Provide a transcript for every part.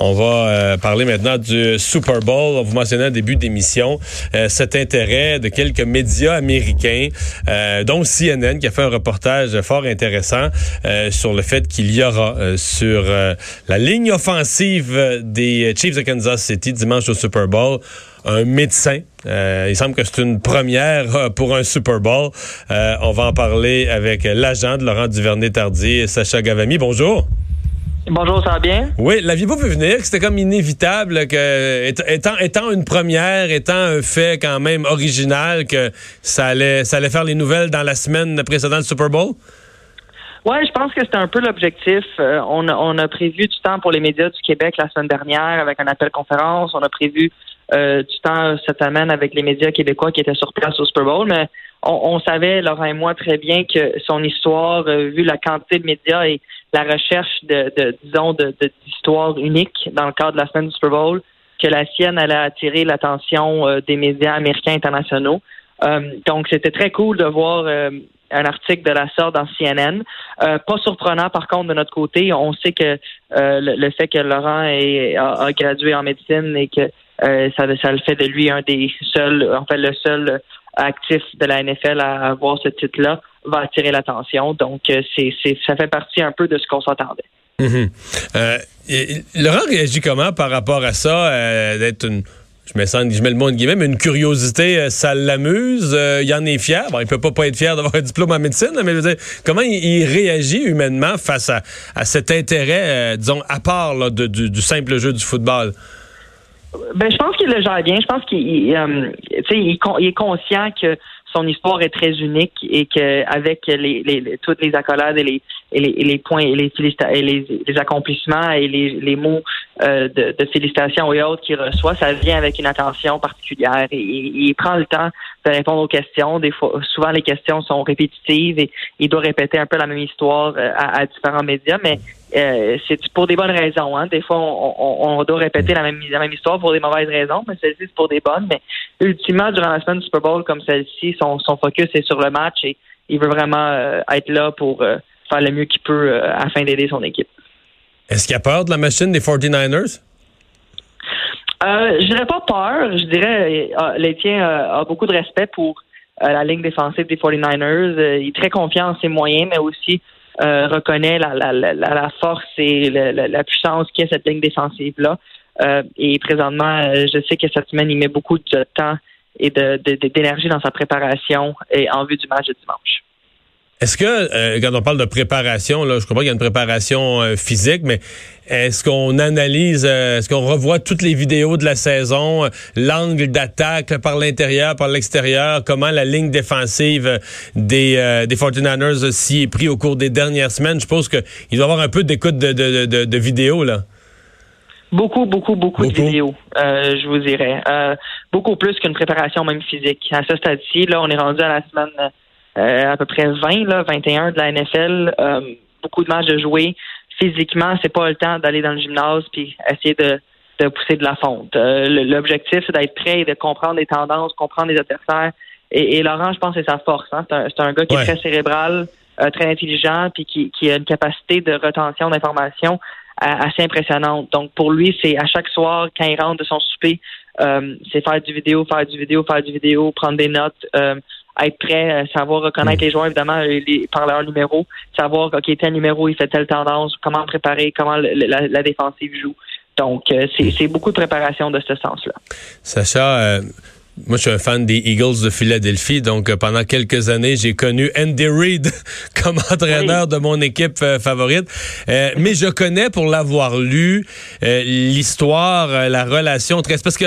on va euh, parler maintenant du Super Bowl. On vous mentionnait au début d'émission euh, cet intérêt de quelques médias américains, euh, dont CNN, qui a fait un reportage fort intéressant sur le fait qu'il y aura sur la ligne offensive des Chiefs de Kansas City dimanche au Super Bowl un médecin. il semble que c'est une première pour un Super Bowl. on va en parler avec l'agent de Laurent Duvernay-Tardy, Sacha Gavami. Bonjour. Bonjour, ça va bien? Oui, l'aviez-vous vu venir c'était comme inévitable que, étant, étant une première, étant un fait quand même original, que ça allait, ça allait faire les nouvelles dans la semaine précédente du Super Bowl? Oui, je pense que c'était un peu l'objectif. Euh, on, a, on a prévu du temps pour les médias du Québec la semaine dernière avec un appel conférence. On a prévu euh, du temps cette semaine avec les médias québécois qui étaient sur place au Super Bowl, mais on, savait, Laurent et moi, très bien que son histoire, euh, vu la quantité de médias et la recherche de, de disons, d'histoires de, uniques dans le cadre de la semaine du Super Bowl, que la sienne allait attirer l'attention euh, des médias américains internationaux. Euh, donc, c'était très cool de voir un article de la sorte dans CNN. pas surprenant, par contre, de notre côté. On sait que le, fait que Laurent a, gradué en médecine et que ça, ça le fait de lui un des seuls, en fait, le seul actif de la NFL à avoir ce titre-là va attirer l'attention. Donc, euh, c'est, ça fait partie un peu de ce qu'on s'attendait. Mm-hmm. Euh, Laurent réagit comment par rapport à ça, euh, d'être une je mets, ça, le mot en guillemets, mais une curiosité, ça l'amuse, il en est fier. Bon, il peut pas, pas être fier d'avoir un diplôme en médecine, mais je veux dire, comment il, réagit humainement face à, cet intérêt, disons, à part du, simple jeu du football? Ben, je pense qu'il le gère bien. Je pense qu'il euh, il, il est conscient que son histoire est très unique et qu'avec les, les, toutes les accolades et les, et les, les points et les, et les, accomplissements et les, les mots euh, de, de, félicitations et autres qu'il reçoit, ça vient avec une attention particulière et, il prend le temps de répondre aux questions. Des fois, souvent les questions sont répétitives et il doit répéter un peu la même histoire euh, à, différents médias, mais euh, c'est pour des bonnes raisons. Hein. Des fois, on, doit répéter la même, histoire pour des mauvaises raisons, mais celle-ci, c'est pour des bonnes. Mais ultimement, durant la semaine du Super Bowl comme celle-ci, son, focus est sur le match et il veut vraiment être là pour faire le mieux qu'il peut euh, afin d'aider son équipe. Est-ce qu'il a peur de la machine des 49ers? Euh, je dirais pas peur. Je dirais euh, l'Étienne a beaucoup de respect pour la ligne défensive des 49ers. il est très confiant en ses moyens, mais aussi reconnaît la, force et la, puissance qu'est cette ligne défensive-là. et présentement, je sais que cette semaine, il met beaucoup de temps et d'énergie dans sa préparation et en vue du match de dimanche. Est-ce que, euh, quand on parle de préparation, là, je comprends qu'il y a une préparation euh, physique, mais est-ce qu'on analyse, euh, est-ce qu'on revoit toutes les vidéos de la saison, l'angle d'attaque par l'intérieur, par l'extérieur, comment la ligne défensive des, des 49ers s'y est pris au cours des dernières semaines? Je pense qu'il doit y avoir un peu d'écoute de, de, de, de, vidéos, là. Beaucoup, beaucoup, beaucoup, de vidéos, je vous dirais. beaucoup plus qu'une préparation même physique. À ce stade-ci, là, on est rendu à la semaine euh, à peu près 20, là, 21 de la NFL. Euh, beaucoup de matchs de jouer. Physiquement, c'est pas le temps d'aller dans le gymnase puis essayer de, de pousser de la fonte. Euh, l'objectif, c'est d'être prêt et de comprendre les tendances, comprendre les adversaires. Et, Laurent, je pense c'est sa force. Hein. C'est un, gars qui est très cérébral, très intelligent, puis qui, qui, a une capacité de retention d'informations assez impressionnante. Donc, pour lui, c'est à chaque soir, quand il rentre de son souper, c'est faire du vidéo, faire du vidéo, faire du vidéo, prendre des notes, être prêt, euh, savoir reconnaître mm. les joueurs, évidemment, euh, les, par leur numéro, savoir, OK, tel numéro, il fait telle tendance, comment préparer, comment la, défensive joue. Donc, euh, c'est beaucoup de préparation de ce sens-là. Sacha, moi, je suis un fan des Eagles de Philadelphie, donc euh, pendant quelques années, j'ai connu Andy Reid comme entraîneur de mon équipe euh, favorite. Euh, mais je connais, pour l'avoir lu, l'histoire, la relation très... Parce que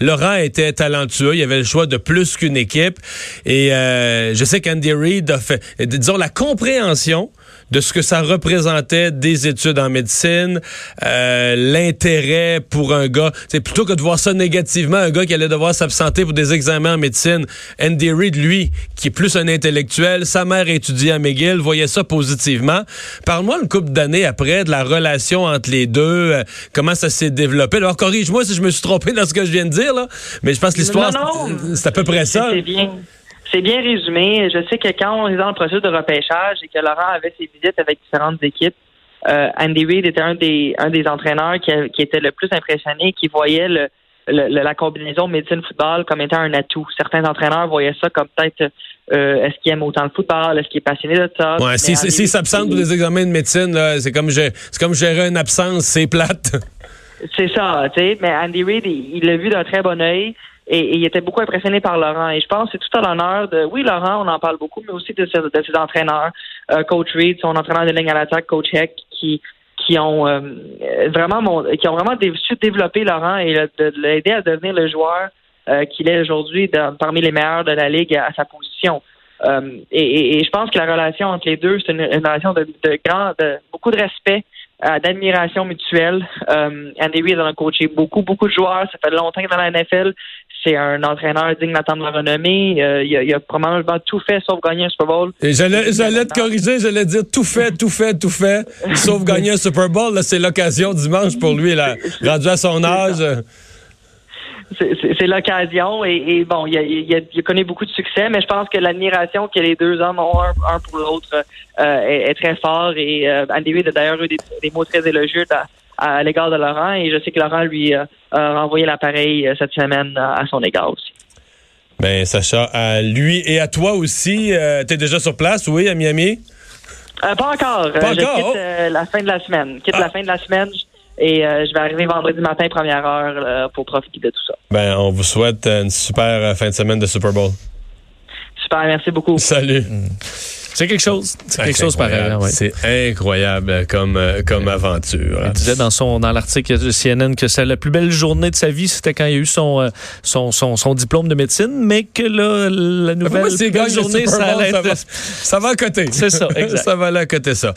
Laurent était talentueux, il avait le choix de plus qu'une équipe. Et je sais qu'Andy Reid a fait, disons, la compréhension de ce que ça représentait des études en médecine, euh, l'intérêt pour un gars, c'est plutôt que de voir ça négativement, un gars qui allait devoir s'absenter pour des examens en médecine. Andy Reid, lui, qui est plus un intellectuel, sa mère étudiait à McGill, voyait ça positivement. Parle-moi une couple d'années après de la relation entre les deux, euh, comment ça s'est développé. Alors corrige-moi si je me suis trompé dans ce que je viens de dire là, mais je pense que l'histoire c'est à peu près ça. C'est bien. C'est bien résumé. Je sais que quand on est dans le processus de repêchage et que Laurent avait ses visites avec différentes équipes, euh, Andy Reid était un des un des entraîneurs qui, qui était le plus impressionné, qui voyait le, la combinaison médecine-football comme étant un atout. Certains entraîneurs voyaient ça comme peut-être euh, est-ce qu'il aime autant le football, est-ce qu'il est passionné de ça? Ouais, s'il si, si s'absente pour des examens de médecine, c'est comme c'est comme gérer une absence, c'est plate. C'est ça, tu sais. Mais Andy Reid, il l'a vu d'un très bon œil. Et, il était beaucoup impressionné par Laurent. Et je pense que c'est tout à l'honneur de, oui, Laurent, on en parle beaucoup, mais aussi de, ses, entraîneurs, euh, Coach Reed, son entraîneur de ligne à l'attaque, Coach Heck, qui qui ont euh, vraiment qui ont vraiment su développer Laurent et de, l'aider à devenir le joueur euh, qu'il est aujourd'hui parmi les meilleurs de la ligue à, sa position. Et, et, je pense que la relation entre les deux, c'est une, relation de, de grand, de beaucoup de respect euh, d'admiration mutuelle. Euh, Andy Reid a coaché beaucoup, beaucoup de joueurs. Ça fait longtemps que dans la NFL. C'est un entraîneur digne d'attendre la renommée. Euh, il, a, probablement tout fait sauf gagner un Super Bowl. Et j'allais, j'allais te corriger, j'allais dire tout fait, tout fait, tout fait, sauf gagner un Super Bowl. Là, c'est l'occasion dimanche pour lui, là, rendu à son âge c'est l'occasion et, bon, il, a, il, connu beaucoup de succès, mais je pense que l'admiration que les deux hommes ont un, pour l'autre euh, est, très fort et euh, Andy Reid a d'ailleurs eu des, mots très élogieux à, l'égard de Laurent et je sais que Laurent lui a renvoyé l'appareil euh, cette semaine à, son égard aussi. Ben Sacha, à lui et à toi aussi, tu es déjà sur place, oui, à Miami? pas encore. Pas je encore? quitte la fin de la semaine. Quitte la ah. fin de la semaine. Et euh, je vais arriver vendredi matin, première heure, euh, pour profiter de tout ça. Ben, on vous souhaite une super euh, fin de semaine de Super Bowl. Super, merci beaucoup. Salut. Mm. C'est quelque chose. C'est quelque chose pareil. C'est incroyable comme, comme aventure. Il disait dans son dans l'article de CNN que c'est la plus belle journée de sa vie, c'était quand il a eu son, euh, son, son, son, diplôme de médecine, mais que là, la nouvelle journée, ça, va, ça va à côté? C'est ça, exact. ça va aller à côté ça.